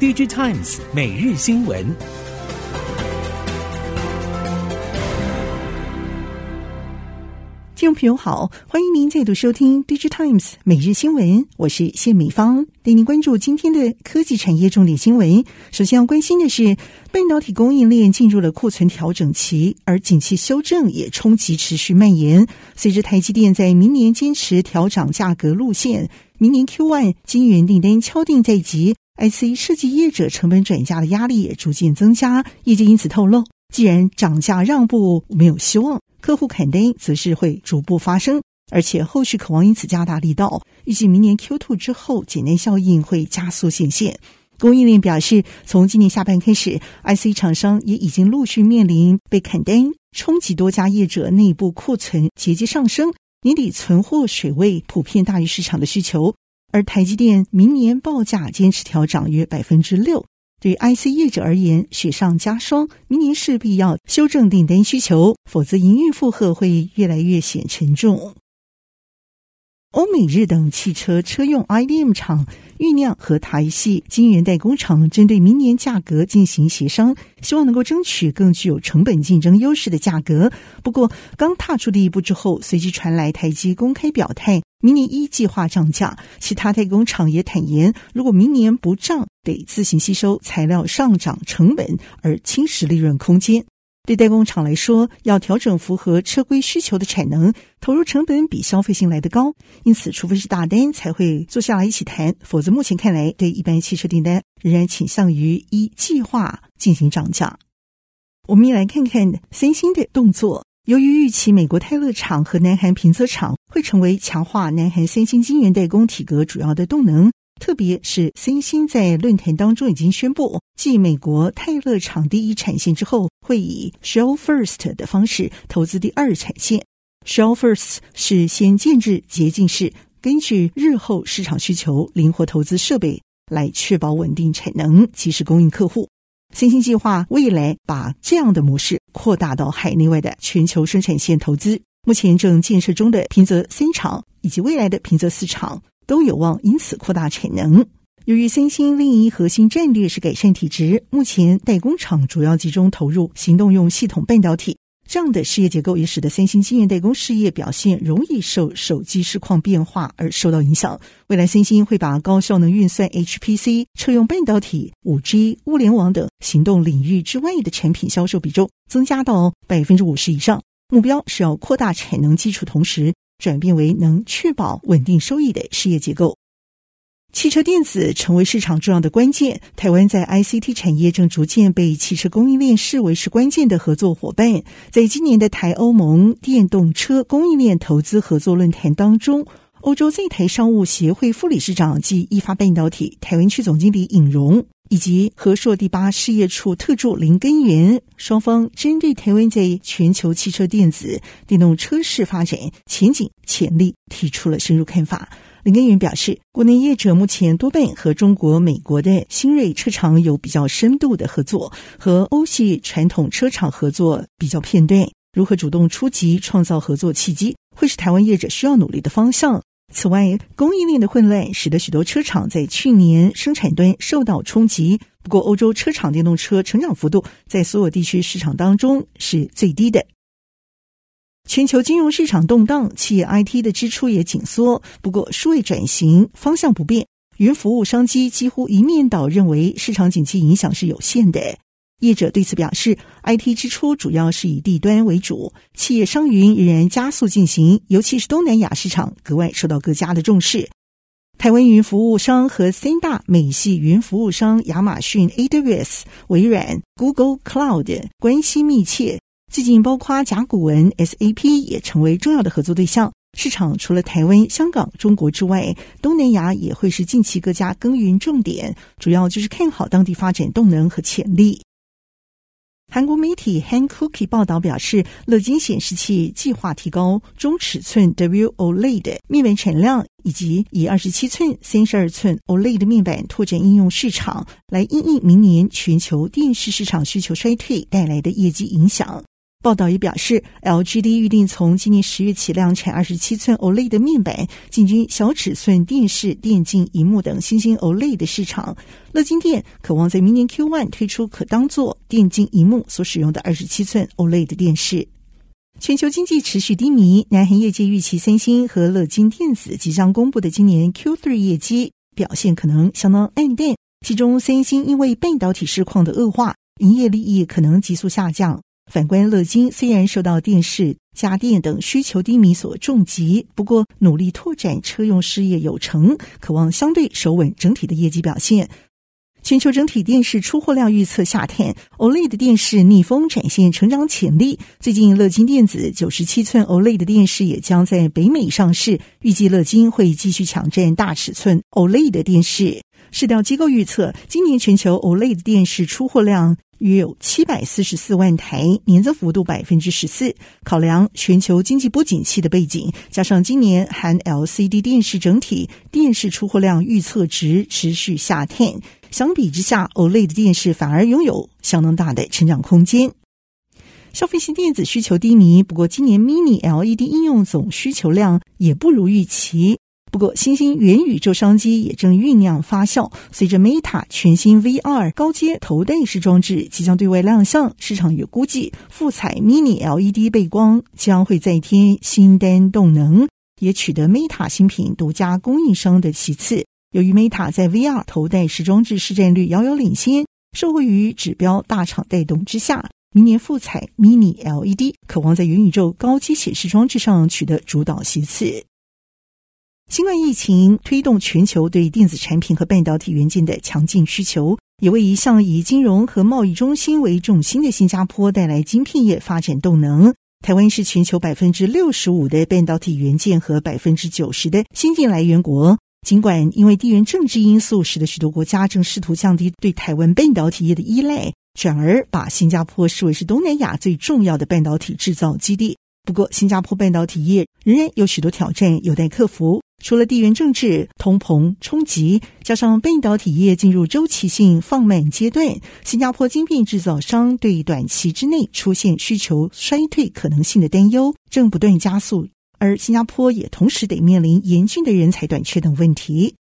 DigiTimes 每日新闻。听众朋友好，欢迎您再度收听《DigiTimes 每日新闻》，我是谢美芳，带您关注今天的科技产业重点新闻。首先要关心的是，半导体供应链进入了库存调整期，而景气修正也冲击持续蔓延。随着台积电在明年坚持调涨价格路线，明年 Q1 晶圆订单敲定在即，IC 设计业者成本转嫁的压力也逐渐增加。业界因此透露，既然涨价让步没有希望。客户砍单则是会逐步发生，而且后续渴望因此加大力道。预计明年 Q2 之后，减单效应会加速显现。供应链表示，从今年下半开始，IC 厂商也已经陆续面临被砍单冲击，多家业者内部库存节节上升，年底存货水位普遍大于市场的需求。而台积电明年报价坚持调涨约百分之六。对 IC 业者而言，雪上加霜，明年势必要修正订单需求，否则营运负荷会越来越显沉重。欧美日等汽车车用 IDM 厂酝酿和台系晶圆代工厂针对明年价格进行协商，希望能够争取更具有成本竞争优势的价格。不过，刚踏出第一步之后，随即传来台积公开表态，明年一计划涨价。其他代工厂也坦言，如果明年不涨，得自行吸收材料上涨成本，而侵蚀利润空间。对代工厂来说，要调整符合车规需求的产能，投入成本比消费性来得高。因此，除非是大单，才会坐下来一起谈。否则，目前看来，对一般汽车订单仍然倾向于依计划进行涨价。我们也来看看三星的动作。由于预期美国泰勒厂和南韩平泽厂会成为强化南韩三星晶圆代工体格主要的动能。特别是三星在论坛当中已经宣布，继美国泰勒厂第一产线之后，会以 Shell First 的方式投资第二产线。Shell First 是先建制洁净室，根据日后市场需求灵活投资设备，来确保稳定产能，及时供应客户。三星计划未来把这样的模式扩大到海内外的全球生产线投资。目前正建设中的平泽三厂以及未来的平泽四厂。都有望因此扩大产能。由于三星另一核心战略是改善体质，目前代工厂主要集中投入行动用系统半导体，这样的事业结构也使得三星晶圆代工事业表现容易受手机市况变化而受到影响。未来三星会把高效能运算 HPC、车用半导体、五 G、物联网等行动领域之外的产品销售比重增加到百分之五十以上，目标是要扩大产能基础，同时。转变为能确保稳定收益的事业结构。汽车电子成为市场重要的关键。台湾在 ICT 产业正逐渐被汽车供应链视为是关键的合作伙伴。在今年的台欧盟电动车供应链投资合作论坛当中，欧洲在台商务协会副理事长暨意法半导体台湾区总经理尹荣。以及和硕第八事业处特助林根源，双方针对台湾在全球汽车电子、电动车市发展前景潜力提出了深入看法。林根源表示，国内业者目前多半和中国、美国的新锐车厂有比较深度的合作，和欧系传统车厂合作比较片段。如何主动出击，创造合作契机，会是台湾业者需要努力的方向。此外，供应链的混乱使得许多车厂在去年生产端受到冲击。不过，欧洲车厂电动车成长幅度在所有地区市场当中是最低的。全球金融市场动荡，企业 IT 的支出也紧缩。不过，数位转型方向不变，云服务商机几乎一面倒认为市场景气影响是有限的。业者对此表示，IT 支出主要是以地端为主，企业商云仍然加速进行，尤其是东南亚市场格外受到各家的重视。台湾云服务商和三大美系云服务商亚马逊 AWS、微软 Google Cloud 关系密切，最近包括甲骨文 SAP 也成为重要的合作对象。市场除了台湾、香港、中国之外，东南亚也会是近期各家耕耘重点，主要就是看好当地发展动能和潜力。韩国媒体 Hankookie 报道表示，乐金显示器计划提高中尺寸 WOLED 面板产量，以及以二十七寸、三十二寸 OLED 面板拓展应用市场，来因应明年全球电视市场需求衰退带来的业绩影响。报道也表示，LGD 预定从今年十月起量产二十七寸 OLED 面板，进军小尺寸电视、电竞荧幕等新兴 OLED 市场。乐金电渴望在明年 Q1 推出可当做电竞荧幕所使用的二十七寸 OLED 电视。全球经济持续低迷，南韩业界预期三星和乐金电子即将公布的今年 Q3 业绩表现可能相当黯淡。其中，三星因为半导体市况的恶化，营业利益可能急速下降。反观乐金，虽然受到电视、家电等需求低迷所重击，不过努力拓展车用事业有成，渴望相对守稳整体的业绩表现。全球整体电视出货量预测下探，OLED 电视逆风展现成长潜力。最近，乐金电子九十七寸 OLED 电视也将在北美上市，预计乐金会继续抢占大尺寸 OLED 电视。市调机构预测，今年全球 OLED 电视出货量。约有七百四十四万台，年增幅度百分之十四。考量全球经济不景气的背景，加上今年含 LCD 电视整体电视出货量预测值持续下探，相比之下，OLED 电视反而拥有相当大的成长空间。消费性电子需求低迷，不过今年 Mini LED 应用总需求量也不如预期。不过，新兴元宇宙商机也正酝酿发酵。随着 Meta 全新 VR 高阶头戴式装置即将对外亮相，市场也估计富彩 Mini LED 背光将会再添新单动能，也取得 Meta 新品独家供应商的其次。由于 Meta 在 VR 头戴式装置市占率遥遥领先，受惠于指标大厂带动之下，明年富彩 Mini LED 渴望在元宇宙高阶显示装置上取得主导席次。新冠疫情推动全球对电子产品和半导体元件的强劲需求，也为一向以金融和贸易中心为重心的新加坡带来晶片业发展动能。台湾是全球百分之六十五的半导体元件和百分之九十的先进来源国。尽管因为地缘政治因素，使得许多国家正试图降低对台湾半导体业的依赖，转而把新加坡视为是东南亚最重要的半导体制造基地。不过，新加坡半导体业仍然有许多挑战有待克服。除了地缘政治、通膨冲击，加上半导体业进入周期性放慢阶段，新加坡晶片制造商对短期之内出现需求衰退可能性的担忧正不断加速，而新加坡也同时得面临严峻的人才短缺等问题。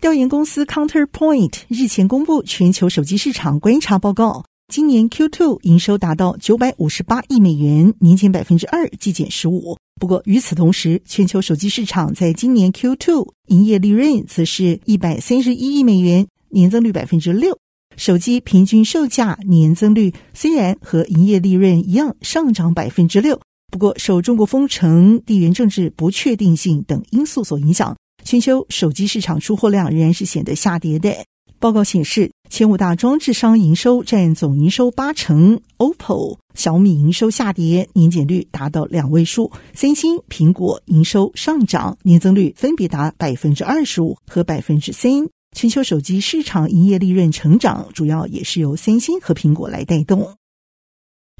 调研公司 Counterpoint 日前公布全球手机市场观察报告。今年 Q2 营收达到九百五十八亿美元，年减百分之二，季减十五。不过与此同时，全球手机市场在今年 Q2 营业利润则是一百三十一亿美元，年增率百分之六。手机平均售价年增率虽然和营业利润一样上涨百分之六，不过受中国封城、地缘政治不确定性等因素所影响，全球手机市场出货量仍然是显得下跌的。报告显示，前五大装置商营收占总营收八成，OPPO、小米营收下跌，年减率达到两位数；三星、苹果营收上涨，年增率分别达百分之二十五和百分之三。全球手机市场营业利润成长，主要也是由三星和苹果来带动。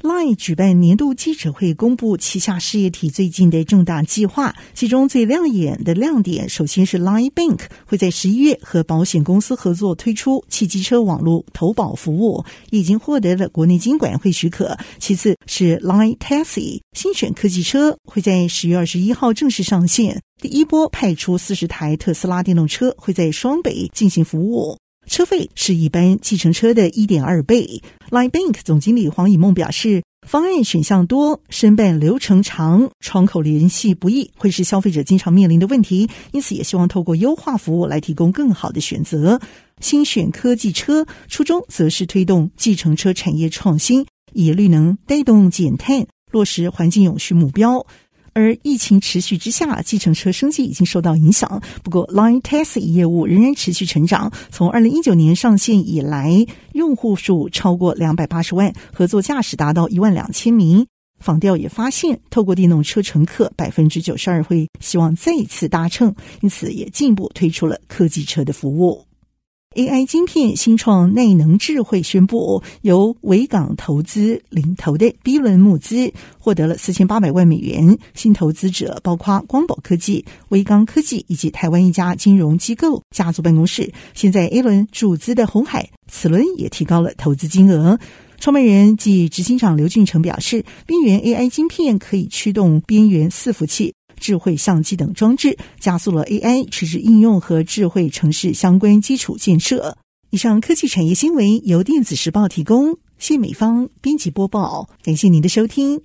Line 举办年度记者会，公布旗下事业体最近的重大计划。其中最亮眼的亮点，首先是 Line Bank 会在十一月和保险公司合作推出汽机车网络投保服务，已经获得了国内金管会许可。其次是 Line Taxi 新选科技车会在十月二十一号正式上线，第一波派出四十台特斯拉电动车会在双北进行服务。车费是一般计程车的一点二倍。Line Bank 总经理黄以梦表示，方案选项多，申办流程长，窗口联系不易，会是消费者经常面临的问题。因此，也希望透过优化服务来提供更好的选择。新选科技车初衷则是推动计程车产业创新，以绿能带动减碳，落实环境永续目标。而疫情持续之下，计程车生计已经受到影响。不过，Line Taxi 业务仍然持续成长。从二零一九年上线以来，用户数超过两百八十万，合作驾驶达到一万两千名。访调也发现，透过电动车乘客百分之九十二会希望再一次搭乘，因此也进一步推出了科技车的服务。AI 晶片新创内能智慧宣布，由维港投资领投的 B 轮募资获得了四千八百万美元。新投资者包括光宝科技、威刚科技以及台湾一家金融机构家族办公室。现在 A 轮注资的鸿海，此轮也提高了投资金额。创办人暨执行长刘俊成表示，边缘 AI 晶片可以驱动边缘伺服器、智慧相机等装置，加速了 AI 垂直应用和智慧城市相关基础建设。以上科技产业新闻由电子时报提供，谢美方编辑播报，感谢您的收听。